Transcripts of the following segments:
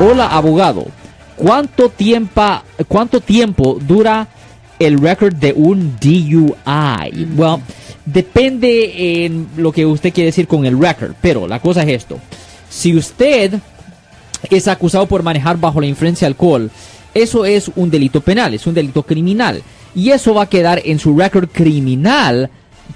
Hola, abogado. ¿Cuánto tiempo, cuánto tiempo dura el récord de un DUI? Well, depende en lo que usted quiere decir con el récord, pero la cosa es esto. Si usted es acusado por manejar bajo la influencia de alcohol, eso es un delito penal, es un delito criminal. Y eso va a quedar en su récord criminal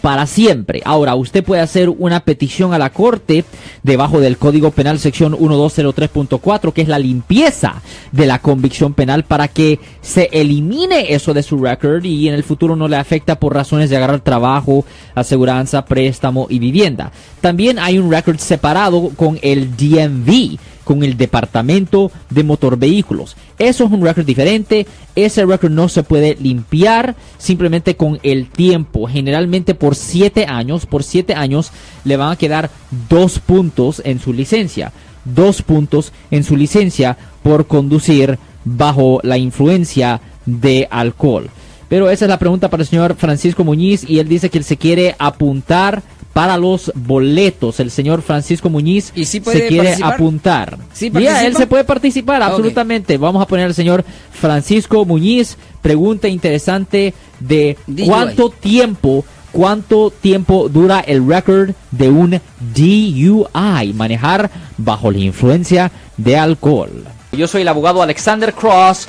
para siempre. Ahora, usted puede hacer una petición a la corte debajo del Código Penal sección 1203.4, que es la limpieza de la convicción penal para que se elimine eso de su récord y en el futuro no le afecta por razones de agarrar trabajo, aseguranza, préstamo y vivienda. También hay un récord separado con el DMV con el Departamento de Motor Vehículos. Eso es un récord diferente. Ese récord no se puede limpiar simplemente con el tiempo. Generalmente por siete años, por siete años le van a quedar dos puntos en su licencia. Dos puntos en su licencia por conducir bajo la influencia de alcohol. Pero esa es la pregunta para el señor Francisco Muñiz y él dice que él se quiere apuntar para los boletos. El señor Francisco Muñiz ¿Y sí se quiere participar? apuntar. ¿Sí Ya, él se puede participar, absolutamente. Vamos a poner al señor Francisco Muñiz. Pregunta interesante de DUI. cuánto tiempo, cuánto tiempo dura el récord de un DUI, manejar bajo la influencia de alcohol. Yo soy el abogado Alexander Cross.